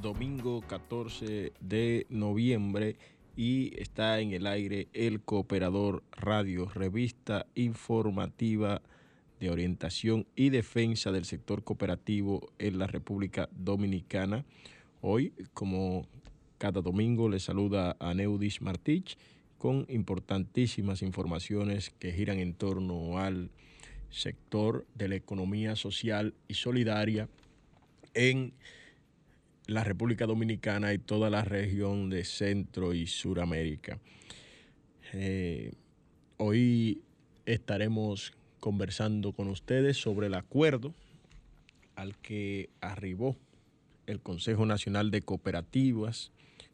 domingo 14 de noviembre y está en el aire el Cooperador Radio, revista informativa de orientación y defensa del sector cooperativo en la República Dominicana. Hoy, como cada domingo, le saluda a Neudis Martich con importantísimas informaciones que giran en torno al sector de la economía social y solidaria en la República Dominicana y toda la región de Centro y Suramérica. Eh, hoy estaremos conversando con ustedes sobre el acuerdo al que arribó el Consejo Nacional de Cooperativas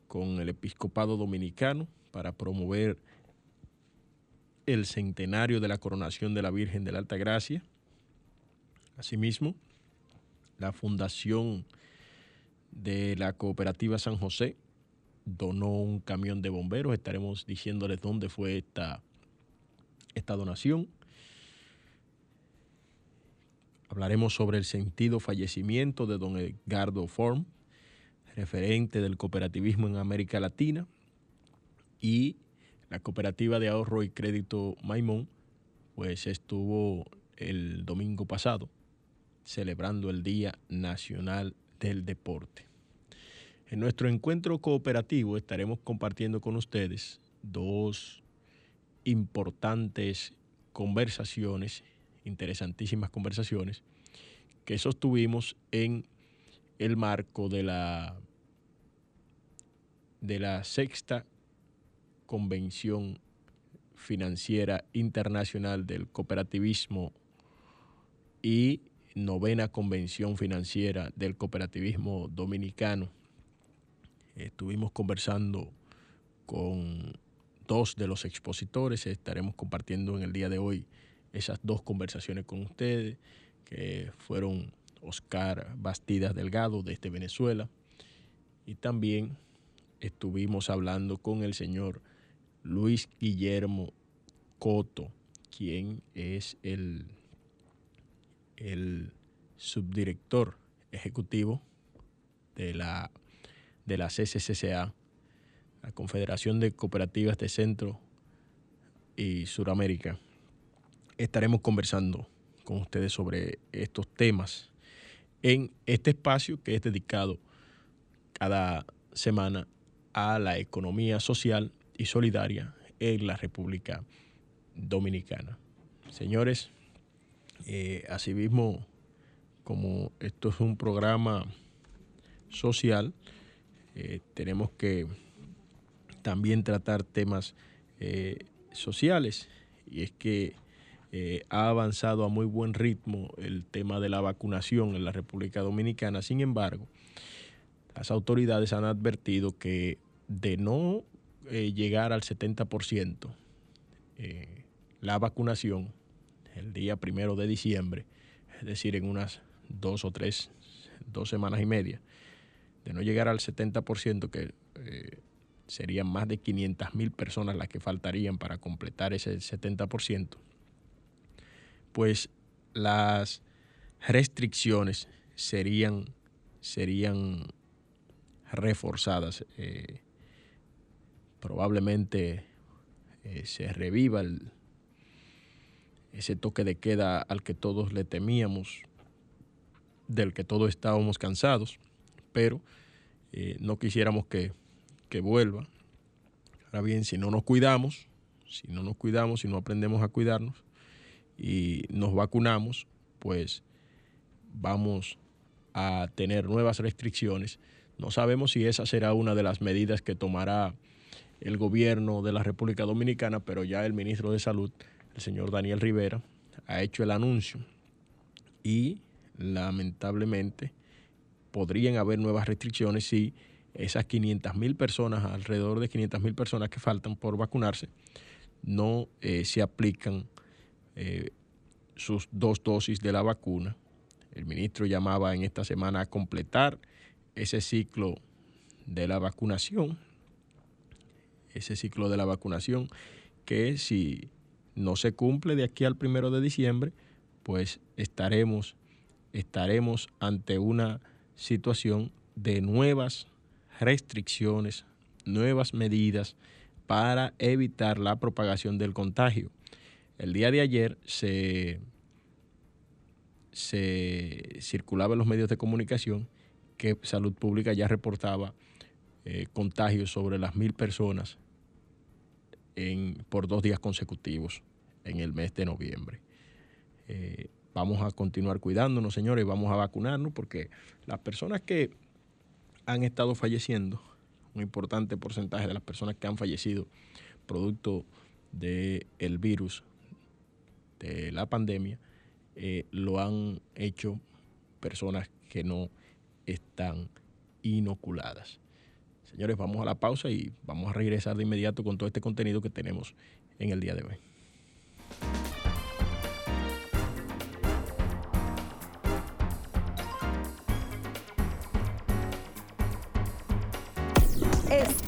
con el Episcopado Dominicano para promover el centenario de la coronación de la Virgen de la Alta Gracia. Asimismo, la Fundación de la Cooperativa San José donó un camión de bomberos. Estaremos diciéndoles dónde fue esta, esta donación. Hablaremos sobre el sentido fallecimiento de don Edgardo Form, referente del cooperativismo en América Latina, y la cooperativa de ahorro y crédito Maimón, pues estuvo el domingo pasado celebrando el Día Nacional del Deporte. En nuestro encuentro cooperativo estaremos compartiendo con ustedes dos importantes conversaciones, interesantísimas conversaciones, que sostuvimos en el marco de la, de la sexta Convención Financiera Internacional del Cooperativismo y novena Convención Financiera del Cooperativismo Dominicano. Estuvimos conversando con dos de los expositores, estaremos compartiendo en el día de hoy esas dos conversaciones con ustedes, que fueron Oscar Bastidas Delgado desde Venezuela y también estuvimos hablando con el señor Luis Guillermo Coto, quien es el, el subdirector ejecutivo de la, de la la Confederación de Cooperativas de Centro y Suramérica. Estaremos conversando con ustedes sobre estos temas en este espacio que es dedicado cada semana a la economía social y solidaria en la República Dominicana. Señores, eh, asimismo, como esto es un programa social, eh, tenemos que también tratar temas eh, sociales y es que ha avanzado a muy buen ritmo el tema de la vacunación en la República Dominicana. Sin embargo, las autoridades han advertido que de no eh, llegar al 70% eh, la vacunación el día primero de diciembre, es decir, en unas dos o tres, dos semanas y media, de no llegar al 70%, que eh, serían más de 500 mil personas las que faltarían para completar ese 70%, pues las restricciones serían, serían reforzadas. Eh, probablemente eh, se reviva ese toque de queda al que todos le temíamos, del que todos estábamos cansados, pero eh, no quisiéramos que, que vuelva. Ahora bien, si no nos cuidamos, si no nos cuidamos, si no aprendemos a cuidarnos y nos vacunamos, pues vamos a tener nuevas restricciones no sabemos si esa será una de las medidas que tomará el gobierno de la República Dominicana, pero ya el ministro de Salud, el señor Daniel Rivera, ha hecho el anuncio y lamentablemente podrían haber nuevas restricciones si esas 500 mil personas, alrededor de 500 mil personas que faltan por vacunarse, no eh, se aplican eh, sus dos dosis de la vacuna. El ministro llamaba en esta semana a completar ese ciclo de la vacunación, ese ciclo de la vacunación, que si no se cumple de aquí al primero de diciembre, pues estaremos, estaremos ante una situación de nuevas restricciones, nuevas medidas para evitar la propagación del contagio. El día de ayer se, se circulaba en los medios de comunicación que Salud Pública ya reportaba eh, contagios sobre las mil personas por dos días consecutivos en el mes de noviembre. Eh, vamos a continuar cuidándonos, señores, vamos a vacunarnos porque las personas que han estado falleciendo, un importante porcentaje de las personas que han fallecido producto del el virus de la pandemia, eh, lo han hecho personas que no están inoculadas. Señores, vamos a la pausa y vamos a regresar de inmediato con todo este contenido que tenemos en el día de hoy.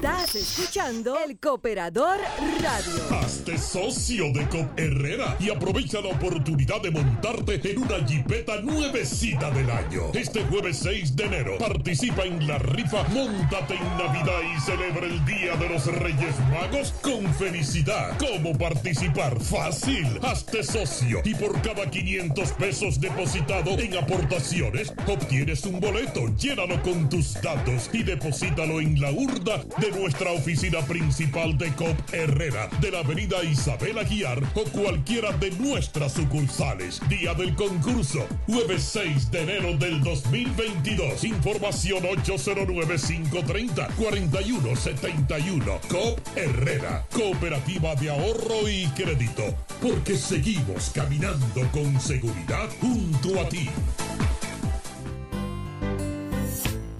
Estás escuchando el Cooperador Radio. Hazte socio de Cop Herrera y aprovecha la oportunidad de montarte en una jipeta nuevecita del año. Este jueves 6 de enero participa en la rifa Móntate en Navidad y celebra el Día de los Reyes Magos con felicidad. ¿Cómo participar? Fácil. Hazte socio y por cada 500 pesos depositado en aportaciones obtienes un boleto. Llénalo con tus datos y deposítalo en la urna de nuestra oficina principal de COP Herrera, de la avenida Isabel Aguiar o cualquiera de nuestras sucursales. Día del concurso, jueves 6 de enero del 2022. Información 809-530-4171. COP Herrera, Cooperativa de Ahorro y Crédito. Porque seguimos caminando con seguridad junto a ti.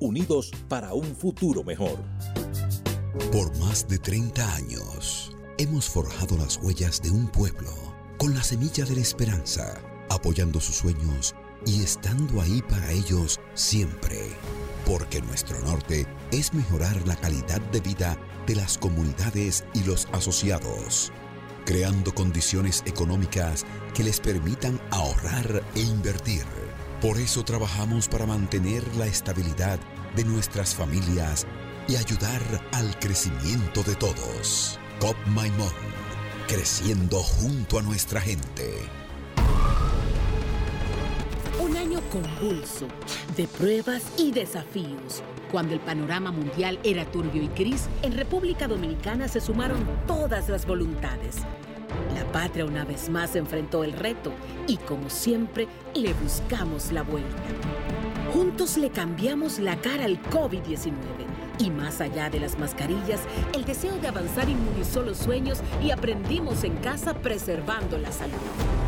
unidos para un futuro mejor. Por más de 30 años, hemos forjado las huellas de un pueblo con la semilla de la esperanza, apoyando sus sueños y estando ahí para ellos siempre. Porque nuestro norte es mejorar la calidad de vida de las comunidades y los asociados, creando condiciones económicas que les permitan ahorrar e invertir. Por eso trabajamos para mantener la estabilidad de nuestras familias y ayudar al crecimiento de todos. COP Maimón, creciendo junto a nuestra gente. Un año convulso, de pruebas y desafíos. Cuando el panorama mundial era turbio y gris, en República Dominicana se sumaron todas las voluntades. La patria una vez más enfrentó el reto y como siempre le buscamos la vuelta. Juntos le cambiamos la cara al COVID-19 y más allá de las mascarillas, el deseo de avanzar inmunizó los sueños y aprendimos en casa preservando la salud.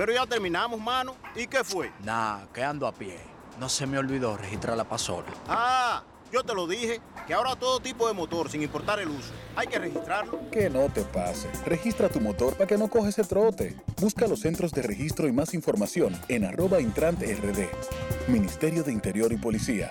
pero ya terminamos, mano. ¿Y qué fue? Nah, quedando a pie. no se me olvidó registrar la pasola. Ah, yo te lo dije, que ahora todo tipo de motor, sin importar el uso, hay que registrarlo. Que no te pase. Registra tu motor para que no coges el trote. Busca los centros de registro y más información en arroba intrante rd. Ministerio de Interior y Policía.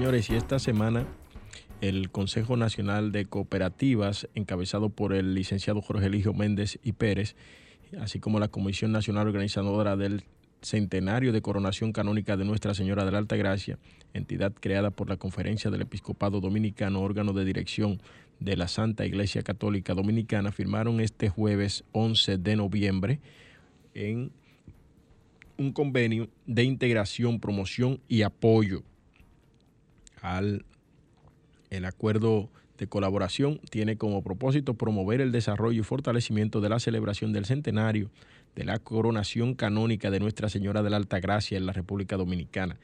Señores, y esta semana el Consejo Nacional de Cooperativas, encabezado por el licenciado Jorge Eligio Méndez y Pérez, así como la Comisión Nacional Organizadora del Centenario de Coronación Canónica de Nuestra Señora de la Alta Gracia, entidad creada por la Conferencia del Episcopado Dominicano, órgano de dirección de la Santa Iglesia Católica Dominicana, firmaron este jueves 11 de noviembre en un convenio de integración, promoción y apoyo al el acuerdo de colaboración tiene como propósito promover el desarrollo y fortalecimiento de la celebración del centenario de la coronación canónica de Nuestra Señora de la Alta Gracia en la República Dominicana,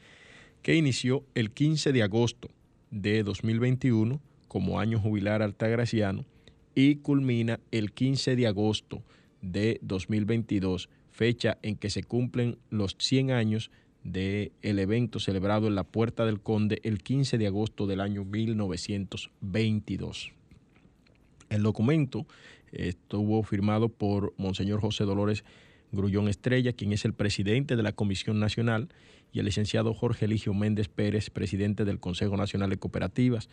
que inició el 15 de agosto de 2021 como año jubilar altagraciano y culmina el 15 de agosto de 2022, fecha en que se cumplen los 100 años del evento celebrado en la Puerta del Conde el 15 de agosto del año 1922. El documento estuvo firmado por Monseñor José Dolores Grullón Estrella, quien es el presidente de la Comisión Nacional, y el licenciado Jorge Eligio Méndez Pérez, presidente del Consejo Nacional de Cooperativas,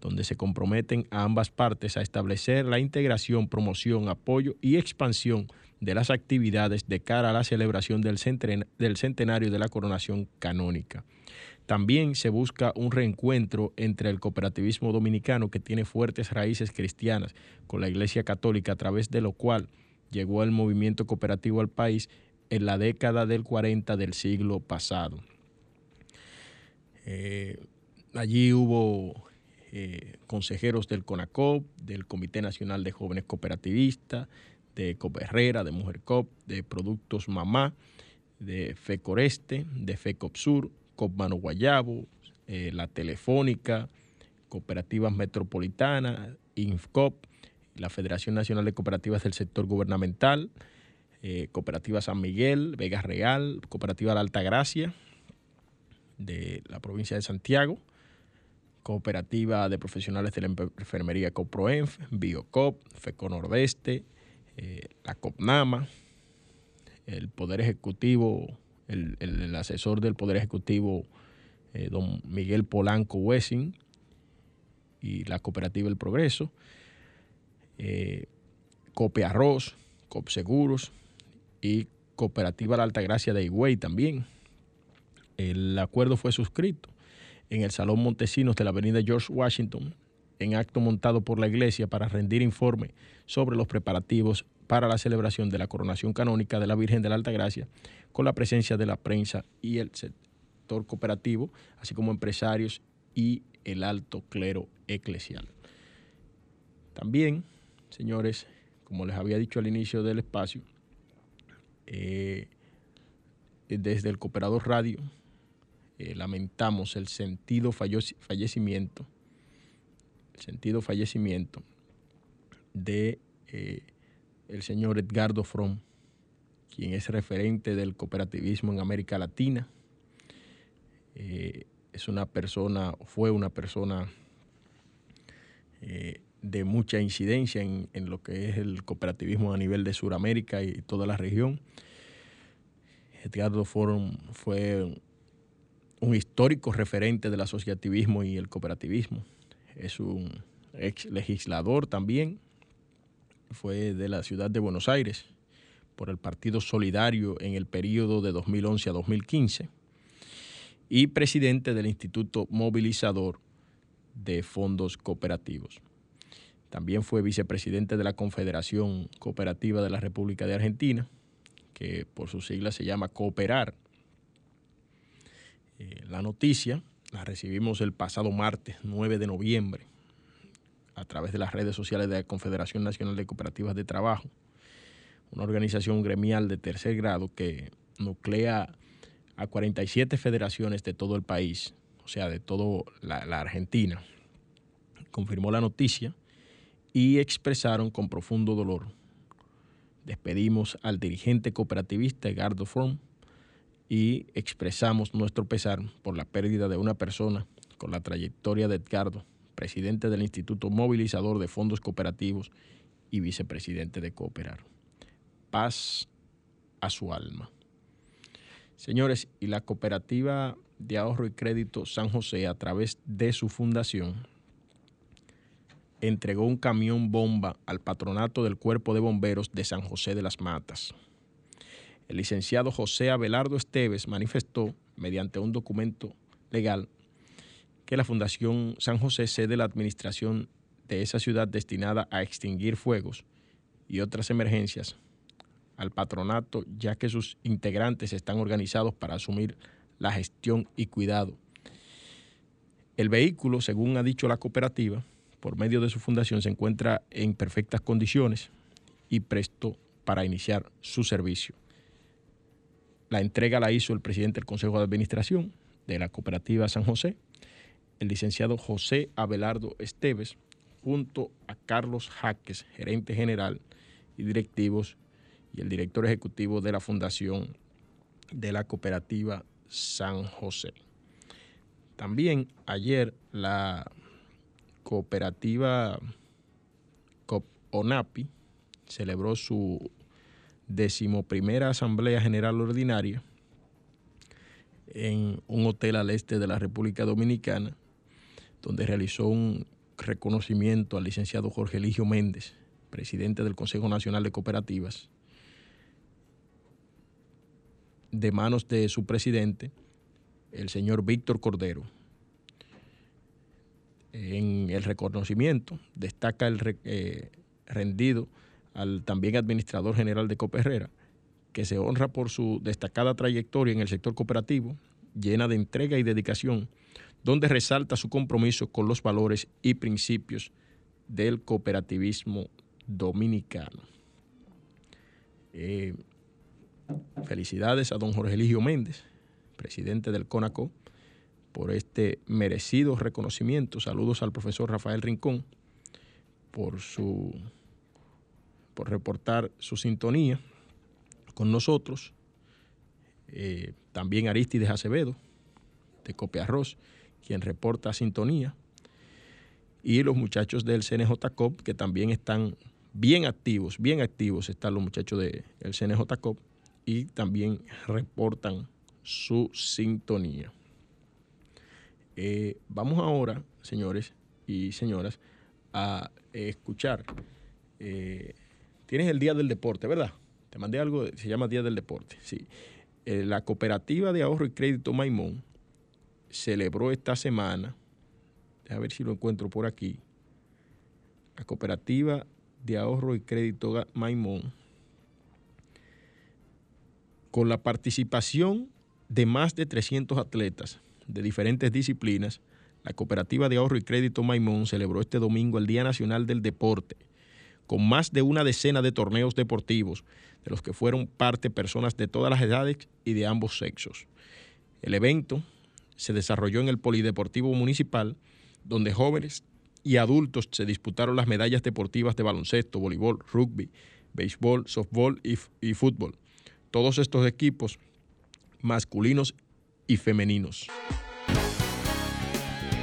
donde se comprometen a ambas partes a establecer la integración, promoción, apoyo y expansión de las actividades de cara a la celebración del, centenario de la coronación canónica. También se busca un reencuentro entre el cooperativismo dominicano que tiene fuertes raíces cristianas con la Iglesia Católica a través de lo cual llegó el movimiento cooperativo al país en la década del 40 del siglo pasado. Eh, allí hubo eh, consejeros del CONACOP, del Comité Nacional de Jóvenes Cooperativistas, de Cop Herrera, de Mujer Cop, de Productos Mamá, de FECORESTE, de FECOP Sur, COP Mano Guayabo, eh, La Telefónica, Cooperativas Metropolitanas, INFCOP, la Federación Nacional de Cooperativas del Sector Gubernamental, eh, Cooperativa San Miguel, Vega Real, Cooperativa La Alta Gracia, de la provincia de Santiago, Cooperativa de Profesionales de la Enfermería COPROENF, BioCop, FECO Nordeste, eh, la COPNAMA, el Poder Ejecutivo, el, asesor del Poder Ejecutivo, eh, don Miguel Polanco Wessing, y la Cooperativa El Progreso, eh, Cope Arroz, Cop Seguros y Cooperativa La Altagracia de Higüey también. El acuerdo fue suscrito en el Salón Montesinos de la Avenida George Washington en acto montado por la Iglesia para rendir informe sobre los preparativos para la celebración de la coronación canónica de la Virgen de la Alta Gracia, con la presencia de la prensa y el sector cooperativo, así como empresarios y el alto clero eclesial. También, señores, como les había dicho al inicio del espacio, eh, desde el Cooperador Radio eh, lamentamos el sentido fallecimiento el sentido fallecimiento de el señor Edgardo Fromm, quien es referente del cooperativismo en América Latina. es una persona, fue una persona de mucha incidencia en, lo que es el cooperativismo a nivel de Sudamérica y toda la región. Edgardo Forum fue un histórico referente del asociativismo y el cooperativismo. Es un ex legislador también. Fue de la ciudad de Buenos Aires por el Partido Solidario en el periodo de 2011 a 2015 y presidente del Instituto Movilizador de Fondos Cooperativos. También fue vicepresidente de la Confederación Cooperativa de la República de Argentina, que por sus siglas se llama Cooperar. Eh, la noticia la recibimos el pasado martes 9 de noviembre a través de las redes sociales de la Confederación Nacional de Cooperativas de Trabajo, una organización gremial de tercer grado que nuclea a 47 federaciones de todo el país, o sea, de toda la Argentina. Confirmó la noticia y expresaron con profundo dolor. Despedimos al dirigente cooperativista Edgardo Fromm y expresamos nuestro pesar por la pérdida de una persona con la trayectoria de Edgardo, presidente del Instituto Movilizador de Fondos Cooperativos y vicepresidente de Cooperar. Paz a su alma. Señores, y la cooperativa de ahorro y crédito San José, a través de su fundación, entregó un camión bomba al patronato del Cuerpo de Bomberos de San José de las Matas. El licenciado José Abelardo Esteves manifestó, mediante un documento legal, que la Fundación San José cede la administración de esa ciudad destinada a extinguir fuegos y otras emergencias al patronato, ya que sus integrantes están organizados para asumir la gestión y cuidado. El vehículo, según ha dicho la cooperativa, por medio de su fundación se encuentra en perfectas condiciones y presto para iniciar su servicio. La entrega la hizo el presidente del Consejo de Administración de la Cooperativa San José, el licenciado José Abelardo Esteves, junto a Carlos Jaques, gerente general y directivos, y el director ejecutivo de la Fundación de la Cooperativa San José. También ayer la cooperativa COP-ONAPI celebró su decimoprimera Asamblea General Ordinaria en un hotel al este de la República Dominicana, donde realizó un reconocimiento al licenciado Jorge Eligio Méndez, presidente del Consejo Nacional de Cooperativas, de manos de su presidente, el señor Víctor Cordero, en el reconocimiento. Destaca el eh, rendido al también administrador general de Coperrera, que se honra por su destacada trayectoria en el sector cooperativo, llena de entrega y dedicación, donde resalta su compromiso con los valores y principios del cooperativismo dominicano. Eh, felicidades a don Jorge Eligio Méndez, presidente del CONACO, por este merecido reconocimiento. Saludos al profesor Rafael Rincón por su por reportar su sintonía con nosotros. Eh, también Aristides Acevedo, de Copiarroz, quien reporta sintonía. Y los muchachos del CNJCOP, que también están bien activos, bien activos están los muchachos del CNJCOP y también reportan su sintonía. Eh, vamos ahora, señores y señoras, a escuchar. Eh, tienes el Día del Deporte, ¿verdad? Te mandé algo, se llama Día del Deporte, sí. Eh, la Cooperativa de Ahorro y Crédito Maimón celebró esta semana, a ver si lo encuentro por aquí, la Cooperativa de Ahorro y Crédito Maimón, con la participación de más de 300 atletas de diferentes disciplinas, la Cooperativa de Ahorro y Crédito Maimón celebró este domingo el Día Nacional del Deporte, con más de una decena de torneos deportivos, de los que fueron parte personas de todas las edades y de ambos sexos. El evento se desarrolló en el Polideportivo Municipal, donde jóvenes y adultos se disputaron las medallas deportivas de baloncesto, voleibol, rugby, béisbol, softball y, y fútbol. Todos estos equipos masculinos y femeninos.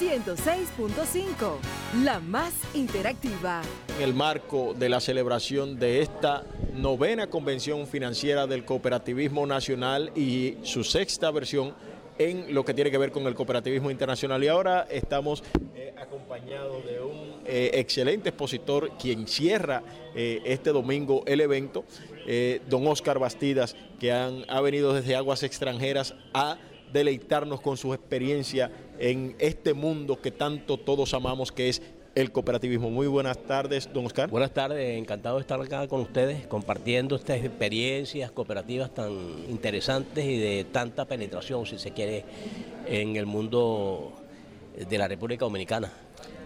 106.5, la más interactiva. En el marco de la celebración de esta novena convención financiera del cooperativismo nacional y su sexta versión en lo que tiene que ver con el cooperativismo internacional. Y ahora estamos eh, acompañados de un eh, excelente expositor quien cierra eh, este domingo el evento, don Oscar Bastidas, que han, ha venido desde aguas extranjeras a deleitarnos con su experiencia en este mundo que tanto todos amamos, que es el cooperativismo. Muy buenas tardes, don Oscar. Buenas tardes, encantado de estar acá con ustedes, compartiendo estas experiencias cooperativas tan interesantes y de tanta penetración, si se quiere, en el mundo de la República Dominicana.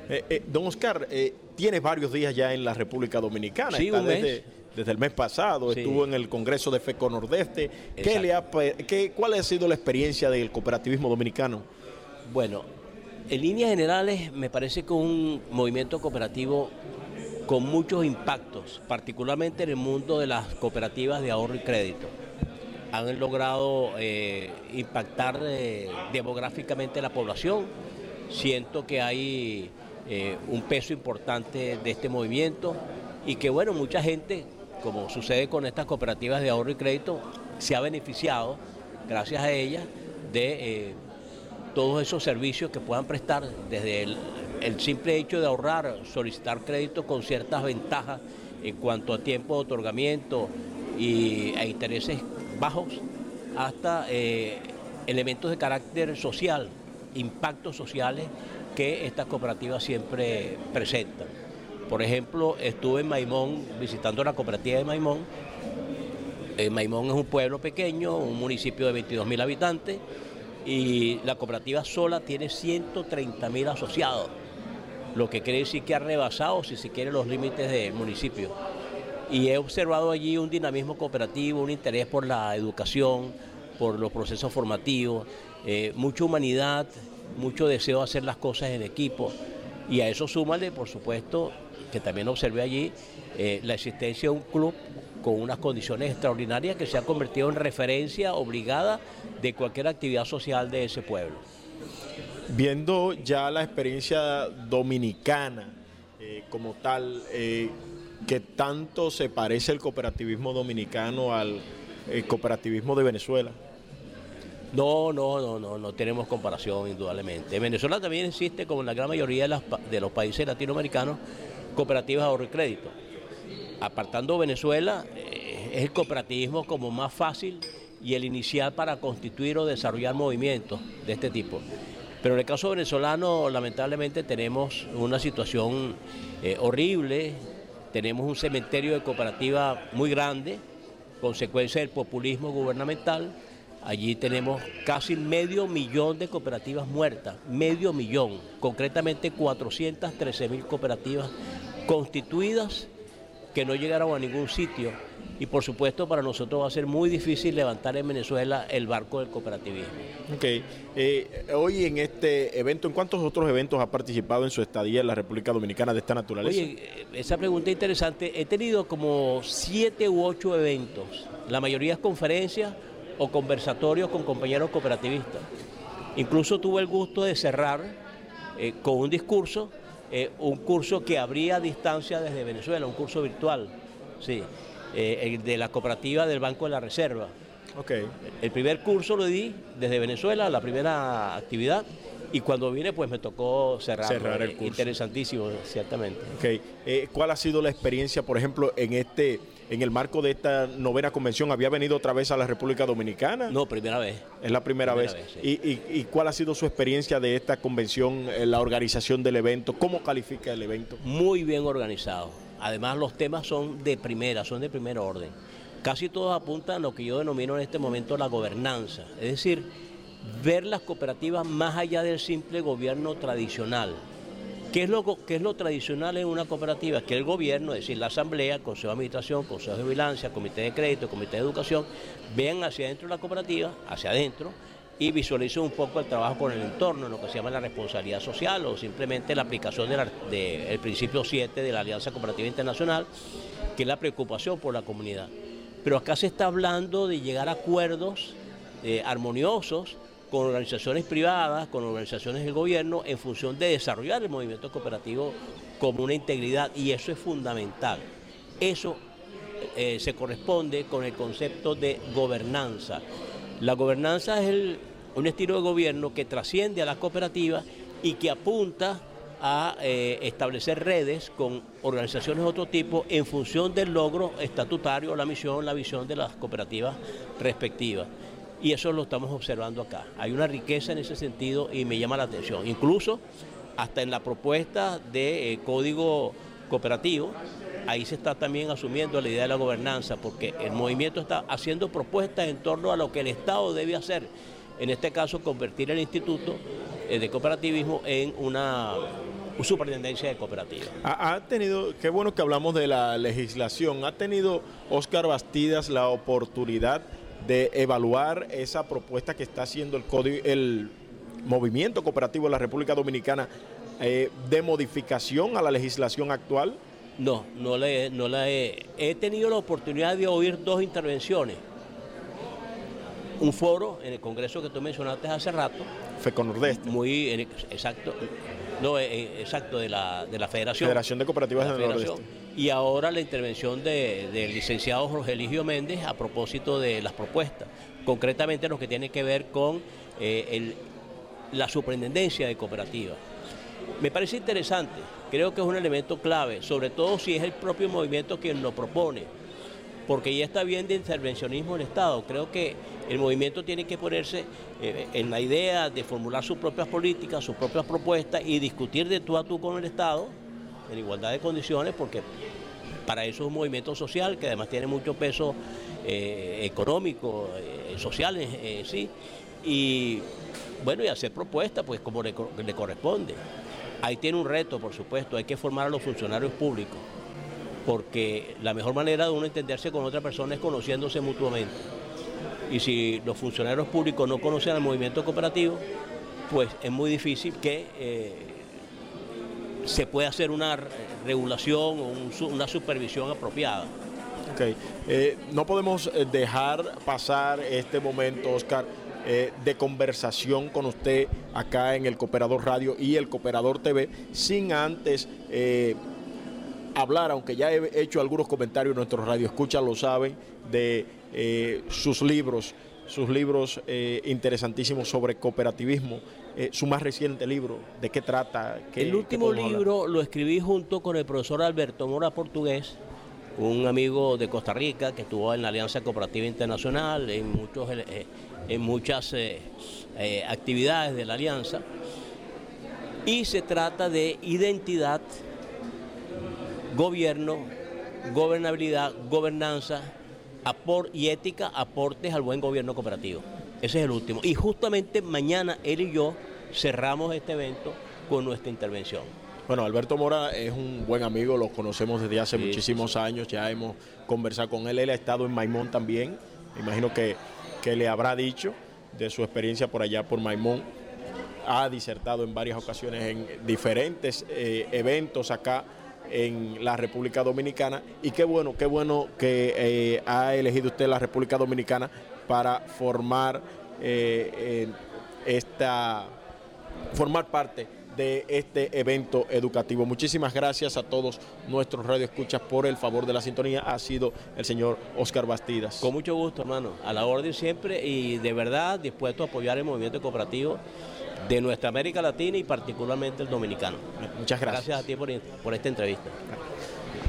Eh, eh, don Oscar, eh, tienes varios días ya en la República Dominicana. Sí, un mes desde el mes pasado, estuvo en el Congreso de FECO Nordeste. ¿Qué le ha, qué, ¿Cuál ha sido la experiencia del cooperativismo dominicano? Bueno, en líneas generales me parece que un movimiento cooperativo con muchos impactos, particularmente en el mundo de las cooperativas de ahorro y crédito. Han logrado eh, impactar eh, demográficamente la población. Siento que hay eh, un peso importante de este movimiento y que bueno, mucha gente como sucede con estas cooperativas de ahorro y crédito, se ha beneficiado, gracias a ellas, de eh, todos esos servicios que puedan prestar, desde el, simple hecho de ahorrar, solicitar crédito con ciertas ventajas en cuanto a tiempo de otorgamiento y a intereses bajos, hasta eh, elementos de carácter social, impactos sociales que estas cooperativas siempre presentan. Por ejemplo, estuve en Maimón visitando la cooperativa de Maimón. Eh, Maimón es un pueblo pequeño, un municipio de 22 mil habitantes y la cooperativa sola tiene 130 mil asociados, lo que quiere decir que ha rebasado, si se quiere, los límites del municipio. Y he observado allí un dinamismo cooperativo, un interés por la educación, por los procesos formativos, eh, mucha humanidad, mucho deseo de hacer las cosas en equipo. Y a eso súmale, por supuesto, que también observé allí eh, la existencia de un club con unas condiciones extraordinarias que se ha convertido en referencia obligada de cualquier actividad social de ese pueblo. Viendo ya la experiencia dominicana eh, como tal, eh, ¿qué tanto se parece el cooperativismo dominicano al cooperativismo de Venezuela? No, no, no, no, no tenemos comparación indudablemente. En Venezuela también existe, como en la gran mayoría de, los países latinoamericanos, cooperativas de ahorro y crédito. Apartando Venezuela, eh, es el cooperativismo como más fácil y el inicial para constituir o desarrollar movimientos de este tipo. Pero en el caso venezolano, lamentablemente, tenemos una situación eh, horrible, tenemos un cementerio de cooperativa muy grande, consecuencia del populismo gubernamental. Allí tenemos casi medio millón de cooperativas muertas, medio millón, concretamente 413 mil cooperativas constituidas que no llegaron a ningún sitio y por supuesto para nosotros va a ser muy difícil levantar en Venezuela el barco del cooperativismo. Ok, eh, hoy en este evento, ¿en cuántos otros eventos ha participado en su estadía en la República Dominicana de esta naturaleza? Oye, esa pregunta es interesante. He tenido como siete u ocho eventos, la mayoría es conferencias o conversatorios con compañeros cooperativistas. Incluso tuve el gusto de cerrar eh, con un discurso eh, un curso que abría a distancia desde Venezuela, un curso virtual, sí, eh, de la cooperativa del Banco de la Reserva. Okay. El primer curso lo di desde Venezuela, la primera actividad, y cuando vine pues me tocó cerrar, cerrar el curso. Interesantísimo, ciertamente. Okay. Eh, ¿Cuál ha sido la experiencia, por ejemplo, en este en el marco de esta novena convención, ¿había venido otra vez a la República Dominicana? No, primera vez. Es la primera, vez. ¿Y, cuál ha sido su experiencia de esta convención, eh, la organización del evento? ¿Cómo califica el evento? Muy bien organizado. Además, los temas son de primera, son de primer orden. casi todos apuntan a lo que yo denomino en este momento la gobernanza, es decir, ver las cooperativas más allá del simple gobierno tradicional. ¿Qué es, lo, ¿Qué es lo tradicional en una cooperativa? Que el gobierno, es decir, la asamblea, consejo de administración, consejo de vigilancia, comité de crédito, comité de educación, vean hacia adentro de la cooperativa, hacia adentro, y visualicen un poco el trabajo con el entorno, lo que se llama la responsabilidad social o simplemente la aplicación del principio 7 de la Alianza Cooperativa Internacional, que es la preocupación por la comunidad. Pero acá se está hablando de llegar a acuerdos eh, armoniosos con organizaciones privadas, con organizaciones del gobierno, en función de desarrollar el movimiento cooperativo como una integridad y eso es fundamental. Eso eh, se corresponde con el concepto de gobernanza. La gobernanza es un estilo de gobierno que trasciende a las cooperativas y que apunta a eh, establecer redes con organizaciones de otro tipo en función del logro estatutario, la misión, la visión de las cooperativas respectivas y eso lo estamos observando acá. Hay una riqueza en ese sentido y me llama la atención. Incluso hasta en la propuesta de eh, código cooperativo, ahí se está también asumiendo la idea de la gobernanza, porque el movimiento está haciendo propuestas en torno a lo que el Estado debe hacer. En este caso, convertir el Instituto eh, de Cooperativismo en una superintendencia de cooperativa. Ha, tenido, qué bueno que hablamos de la legislación, ha tenido Oscar Bastidas la oportunidad de evaluar esa propuesta que está haciendo el, código, el movimiento cooperativo de la República Dominicana eh, de modificación a la legislación actual? No, no, le, no la he, he tenido la oportunidad de oír dos intervenciones. Un foro en el Congreso que tú mencionaste hace rato. FECO Nordeste. Muy, exacto, no, eh, eh, exacto, de la, de la Federación. Federación de Cooperativas de del Nordeste y ahora la intervención del licenciado Jorge Eligio Méndez a propósito de las propuestas, concretamente lo que tiene que ver con eh, la superintendencia de cooperativas. Me parece interesante, creo que es un elemento clave, sobre todo si es el propio movimiento quien lo propone, porque ya está bien de intervencionismo el Estado. Creo que el movimiento tiene que ponerse eh, en la idea de formular sus propias políticas, sus propias propuestas y discutir de tú a tú con el Estado en igualdad de condiciones, porque para eso es un movimiento social que además tiene mucho peso eh, económico, eh, social en sí, y bueno, y hacer propuestas, pues como le, le corresponde. Ahí tiene un reto, por supuesto, hay que formar a los funcionarios públicos, porque la mejor manera de uno entenderse con otra persona es conociéndose mutuamente. Y si los funcionarios públicos no conocen al movimiento cooperativo, pues es muy difícil que eh, se puede hacer una regulación o una supervisión apropiada. Ok, eh, no podemos eh, dejar pasar este momento, Oscar, eh, de conversación con usted acá en el Cooperador Radio y el Cooperador TV, sin antes hablar, aunque ya he hecho algunos comentarios, nuestros radioescuchas lo saben, de sus libros, sus libros interesantísimos sobre cooperativismo eh, su más reciente libro, ¿de qué trata? el último libro lo escribí junto con el profesor Alberto Mora Portugués, un amigo de Costa Rica que estuvo en la Alianza Cooperativa Internacional, en, muchos, eh, en muchas eh, actividades de la Alianza. Y se trata de identidad, gobierno, gobernabilidad, gobernanza y ética, aportes al buen gobierno cooperativo. Ese es el último. Y justamente mañana él y yo cerramos este evento con nuestra intervención. Bueno, Alberto Mora es un buen amigo, lo conocemos desde hace muchísimos años, ya hemos conversado con él, él ha estado en Maimón también, me imagino que, que le habrá dicho de su experiencia por allá por Maimón, ha disertado en varias ocasiones en diferentes eh, eventos acá en la República Dominicana y qué bueno, qué bueno que eh, ha elegido usted la República Dominicana para formar eh, esta formar parte de este evento educativo. Muchísimas gracias a todos nuestros radioescuchas por el favor de la sintonía. Ha sido el señor Oscar Bastidas. Con mucho gusto, hermano. A la orden siempre y de verdad dispuesto a apoyar el movimiento cooperativo de nuestra América Latina y particularmente el dominicano. Muchas gracias. Gracias a ti por, por esta entrevista.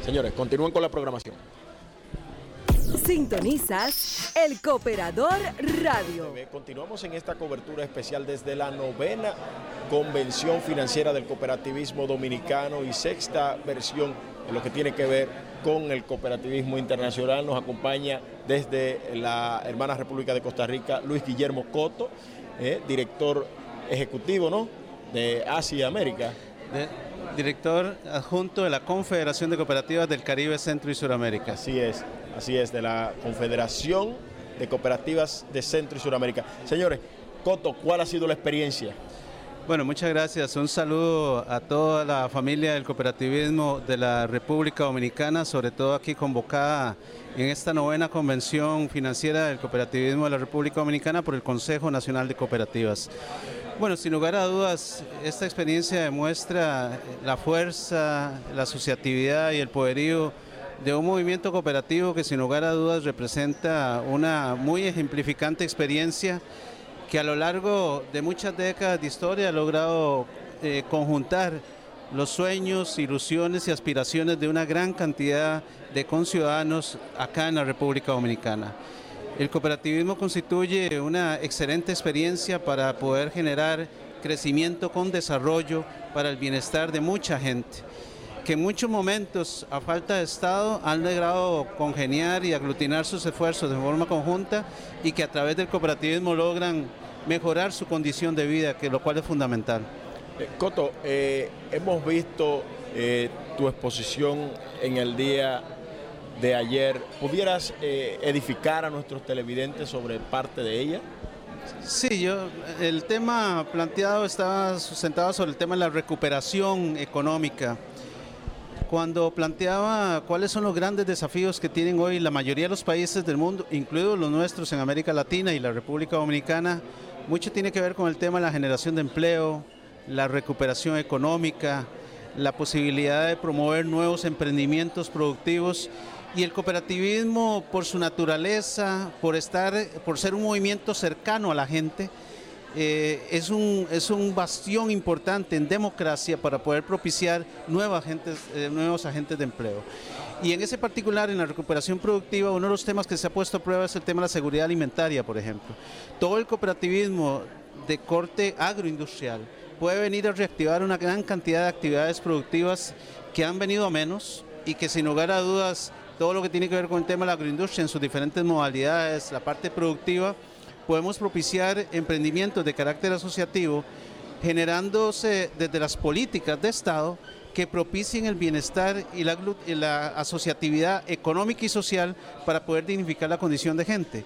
Señores, continúen con la programación. Sintonizas el Cooperador Radio. Continuamos en esta cobertura especial desde la novena Convención Financiera del Cooperativismo Dominicano y sexta versión en lo que tiene que ver con el cooperativismo internacional. Nos acompaña desde la hermana República de Costa Rica, Luis Guillermo Coto, eh, director ejecutivo ¿no? de Asia y América. director adjunto de la Confederación de Cooperativas del Caribe, Centro y Suramérica. Así es, así es, de la Confederación de Cooperativas de Centro y Suramérica. Señores, Coto, ¿cuál ha sido la experiencia? Bueno, muchas gracias. Un saludo a toda la familia del cooperativismo de la República Dominicana, sobre todo aquí convocada en esta novena convención financiera del cooperativismo de la República Dominicana por el Consejo Nacional de Cooperativas. Bueno, sin lugar a dudas, esta experiencia demuestra la fuerza, la asociatividad y el poderío de un movimiento cooperativo que sin lugar a dudas representa una muy ejemplificante experiencia que a lo largo de muchas décadas de historia ha logrado eh, conjuntar los sueños, ilusiones y aspiraciones de una gran cantidad de conciudadanos acá en la República Dominicana. El cooperativismo constituye una excelente experiencia para poder generar crecimiento con desarrollo para el bienestar de mucha gente, que en muchos momentos, a falta de Estado, han logrado congeniar y aglutinar sus esfuerzos de forma conjunta y que a través del cooperativismo logran mejorar su condición de vida, que lo cual es fundamental. Eh, Coto, eh, hemos visto eh, tu exposición en el día de ayer. ¿Pudieras edificar a nuestros televidentes sobre parte de ella? Sí, yo, el tema planteado estaba sustentado sobre el tema de la recuperación económica. Cuando planteaba cuáles son los grandes desafíos que tienen hoy la mayoría de los países del mundo, incluidos los nuestros en América Latina y la República Dominicana, mucho tiene que ver con el tema de la generación de empleo, la recuperación económica, la posibilidad de promover nuevos emprendimientos productivos y el cooperativismo por su naturaleza, por estar, por ser un movimiento cercano a la gente, eh, es, un, es un bastión importante en democracia para poder propiciar nuevas agentes, eh, nuevos agentes de empleo. Y en ese particular, en la recuperación productiva, uno de los temas que se ha puesto a prueba es el tema de la seguridad alimentaria, por ejemplo. Todo el cooperativismo de corte agroindustrial puede venir a reactivar una gran cantidad de actividades productivas que han venido a menos y que sin lugar a dudas todo lo que tiene que ver con el tema de la agroindustria en sus diferentes modalidades, la parte productiva, podemos propiciar emprendimientos de carácter asociativo generándose desde las políticas de Estado que propicien el bienestar y la, asociatividad económica y social para poder dignificar la condición de gente.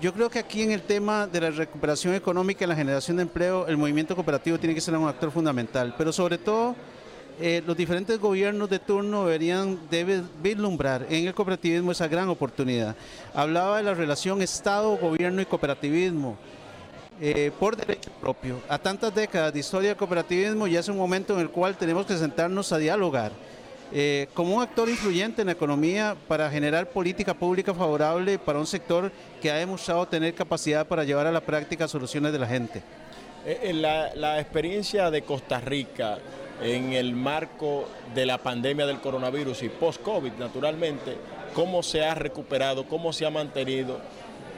Yo creo que aquí en el tema de la recuperación económica y la generación de empleo, el movimiento cooperativo tiene que ser un actor fundamental, pero sobre todo eh, los diferentes gobiernos de turno deberían deben vislumbrar en el cooperativismo esa gran oportunidad. Hablaba de la relación Estado, gobierno y cooperativismo eh, por derecho propio. A tantas décadas de historia del cooperativismo ya es un momento en el cual tenemos que sentarnos a dialogar eh, como un actor influyente en la economía para generar política pública favorable para un sector que ha demostrado tener capacidad para llevar a la práctica soluciones de la gente. Eh, la, la experiencia de Costa Rica en el marco de la pandemia del coronavirus y post-COVID, naturalmente, cómo se ha recuperado, cómo se ha mantenido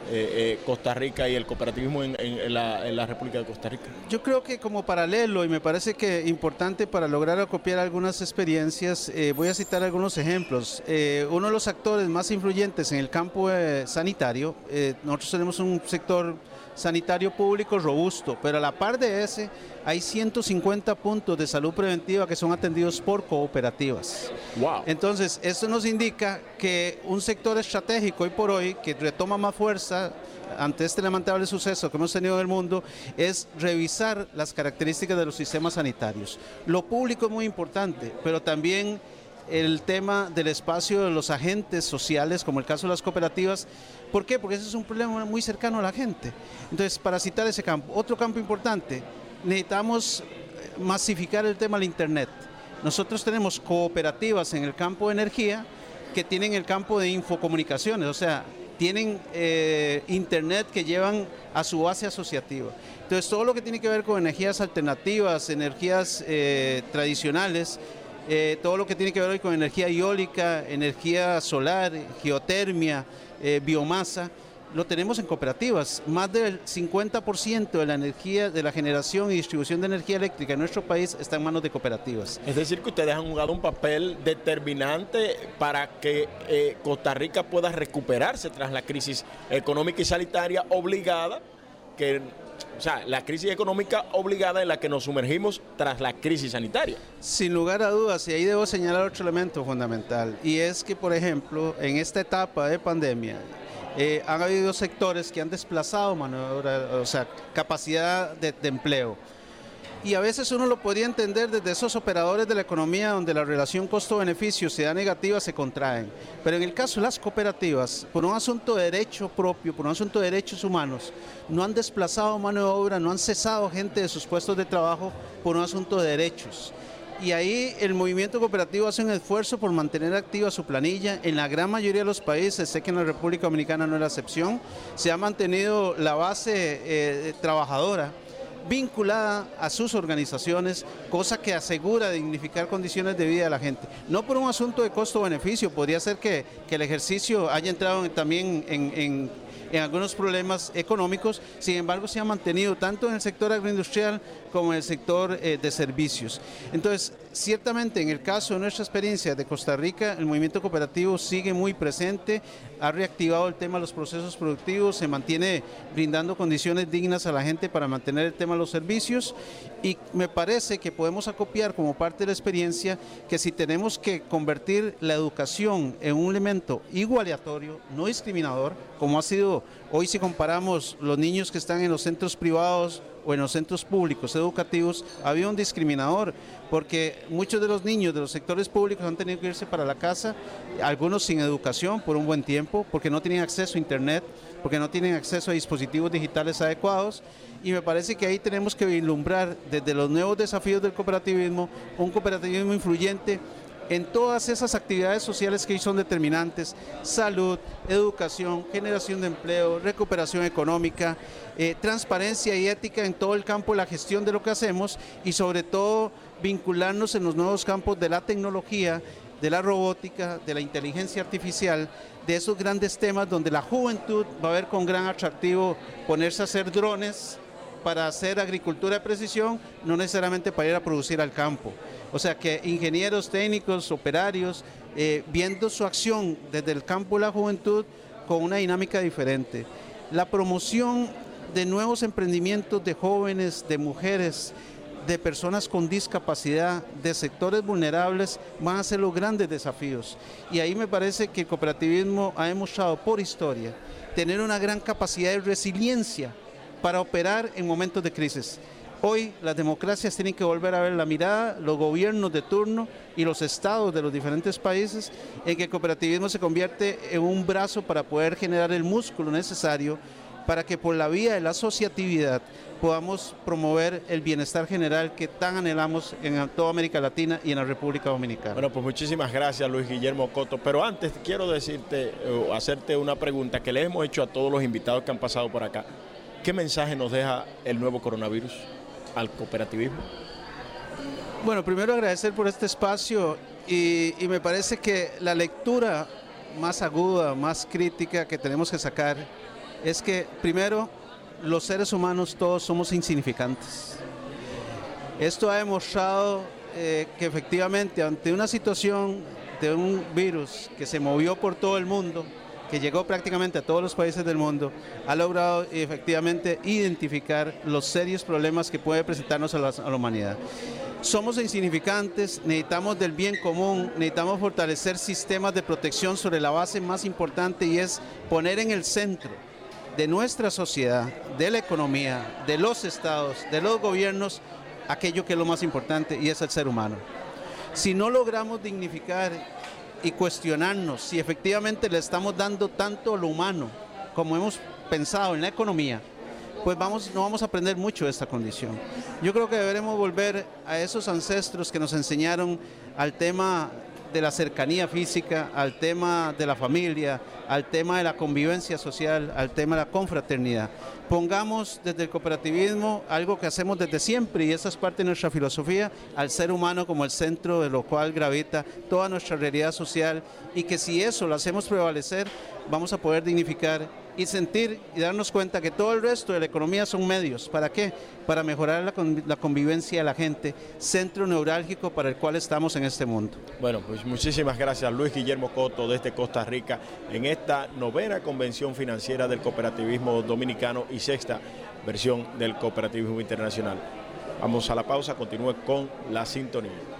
eh, eh, Costa Rica y el cooperativismo en, la, República de Costa Rica? Yo creo que como paralelo, y me parece que importante para lograr acopiar algunas experiencias, eh, voy a citar algunos ejemplos. uno de los actores más influyentes en el campo sanitario, nosotros tenemos un sector sanitario público robusto, pero a la par de ese hay 150 puntos de salud preventiva que son atendidos por cooperativas. Wow. Entonces, eso nos indica que un sector estratégico hoy por hoy que retoma más fuerza ante este lamentable suceso que hemos tenido en el mundo es revisar las características de los sistemas sanitarios. Lo público es muy importante, pero también el tema del espacio de los agentes sociales, como el caso de las cooperativas. ¿Por qué? Porque ese es un problema muy cercano a la gente. Entonces, para citar ese campo, otro campo importante, necesitamos masificar el tema del Internet. Nosotros tenemos cooperativas en el campo de energía que tienen el campo de infocomunicaciones, o sea, tienen eh, Internet que llevan a su base asociativa. Entonces, todo lo que tiene que ver con energías alternativas, energías eh, tradicionales, eh, todo lo que tiene que ver hoy con energía eólica, energía solar, geotermia, biomasa, lo tenemos en cooperativas. Más del 50% de la energía, de la generación y distribución de energía eléctrica en nuestro país está en manos de cooperativas. Es decir, que ustedes han jugado un papel determinante para que eh, Costa Rica pueda recuperarse tras la crisis económica y sanitaria obligada que o sea, la crisis económica obligada en la que nos sumergimos tras la crisis sanitaria. Sin lugar a dudas, y ahí debo señalar otro elemento fundamental, y es que, por ejemplo, en esta etapa de pandemia, eh, han habido sectores que han desplazado mano de obra, o sea, capacidad de, de empleo y a veces uno lo podría entender desde esos operadores de la economía donde la relación costo-beneficio se da negativa, se contraen. Pero en el caso de las cooperativas, por un asunto de derecho propio, por un asunto de derechos humanos, no han desplazado mano de obra, no han cesado gente de sus puestos de trabajo por un asunto de derechos. Y ahí el movimiento cooperativo hace un esfuerzo por mantener activa su planilla. En la gran mayoría de los países, sé que en la República Dominicana no es la excepción, se ha mantenido la base eh, trabajadora vinculada a sus organizaciones, cosa que asegura dignificar condiciones de vida de la gente. No por un asunto de costo-beneficio, podría ser que, el ejercicio haya entrado también en en algunos problemas económicos, sin embargo se ha mantenido tanto en el sector agroindustrial como en el sector eh, de servicios. Entonces, ciertamente en el caso de nuestra experiencia de Costa Rica, el movimiento cooperativo sigue muy presente, ha reactivado el tema de los procesos productivos, se mantiene brindando condiciones dignas a la gente para mantener el tema de los servicios y me parece que podemos acopiar como parte de la experiencia que si tenemos que convertir la educación en un elemento igualatorio, no discriminador, como ha sido hoy si comparamos los niños que están en los centros privados o en los centros públicos educativos, había un discriminador, porque muchos de los niños de los sectores públicos han tenido que irse para la casa, algunos sin educación por un buen tiempo, porque no tienen acceso a Internet, porque no tienen acceso a dispositivos digitales adecuados, y me parece que ahí tenemos que vislumbrar desde los nuevos desafíos del cooperativismo, un cooperativismo influyente en todas esas actividades sociales que son determinantes, salud, educación, generación de empleo, recuperación económica, eh, transparencia y ética en todo el campo de la gestión de lo que hacemos y sobre todo vincularnos en los nuevos campos de la tecnología, de la robótica, de la inteligencia artificial, de esos grandes temas donde la juventud va a ver con gran atractivo ponerse a hacer drones para hacer agricultura de precisión, no necesariamente para ir a producir al campo. O sea que ingenieros técnicos, operarios, eh, viendo su acción desde el campo de la juventud con una dinámica diferente. La promoción de nuevos emprendimientos de jóvenes, de mujeres, de personas con discapacidad, de sectores vulnerables, van a ser los grandes desafíos. Y ahí me parece que el cooperativismo ha demostrado por historia tener una gran capacidad de resiliencia para operar en momentos de crisis. Hoy las democracias tienen que volver a ver la mirada, los gobiernos de turno y los estados de los diferentes países en que el cooperativismo se convierte en un brazo para poder generar el músculo necesario para que por la vía de la asociatividad podamos promover el bienestar general que tan anhelamos en toda América Latina y en la República Dominicana. Bueno, pues muchísimas gracias Luis Guillermo Coto, pero antes quiero decirte o hacerte una pregunta que le hemos hecho a todos los invitados que han pasado por acá. ¿Qué mensaje nos deja el nuevo coronavirus? al cooperativismo? Bueno, primero agradecer por este espacio y, me parece que la lectura más aguda, más crítica que tenemos que sacar es que primero los seres humanos todos somos insignificantes. Esto ha demostrado eh, que efectivamente ante una situación de un virus que se movió por todo el mundo, que llegó prácticamente a todos los países del mundo, ha logrado efectivamente identificar los serios problemas que puede presentarnos a la, humanidad. Somos insignificantes, necesitamos del bien común, necesitamos fortalecer sistemas de protección sobre la base más importante y es poner en el centro de nuestra sociedad, de la economía, de los estados, de los gobiernos, aquello que es lo más importante y es el ser humano. Si no logramos dignificar y cuestionarnos si efectivamente le estamos dando tanto a lo humano como hemos pensado en la economía, pues vamos, no vamos a aprender mucho de esta condición. Yo creo que deberemos volver a esos ancestros que nos enseñaron al tema de la cercanía física, al tema de la familia, al tema de la convivencia social, al tema de la confraternidad. Pongamos desde el cooperativismo algo que hacemos desde siempre y esa es parte de nuestra filosofía, al ser humano como el centro de lo cual gravita toda nuestra realidad social y que si eso lo hacemos prevalecer, vamos a poder dignificar y sentir y darnos cuenta que todo el resto de la economía son medios. ¿Para qué? Para mejorar la, convivencia de la gente, centro neurálgico para el cual estamos en este mundo. Bueno, pues muchísimas gracias Luis Guillermo Coto desde Costa Rica en esta novena convención financiera del cooperativismo dominicano y sexta versión del cooperativismo internacional. Vamos a la pausa, continúe con la sintonía.